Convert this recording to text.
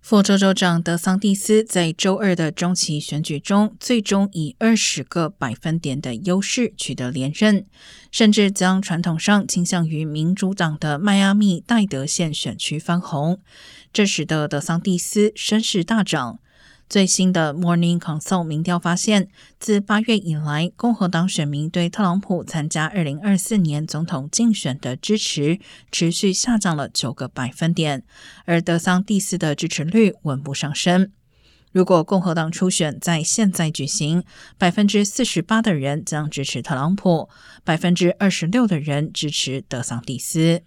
佛州州长德桑蒂斯在周二的中期选举中，最终以二十个百分点的优势取得连任，甚至将传统上倾向于民主党的迈阿密戴德县选区翻红，这使得德桑蒂斯声势大涨。最新的 Morning Consult 民调发现，自八月以来，共和党选民对特朗普参加二零二四年总统竞选的支持持续下降了九个百分点，而德桑蒂斯的支持率稳步上升。如果共和党初选在现在举行，百分之四十八的人将支持特朗普，百分之二十六的人支持德桑蒂斯。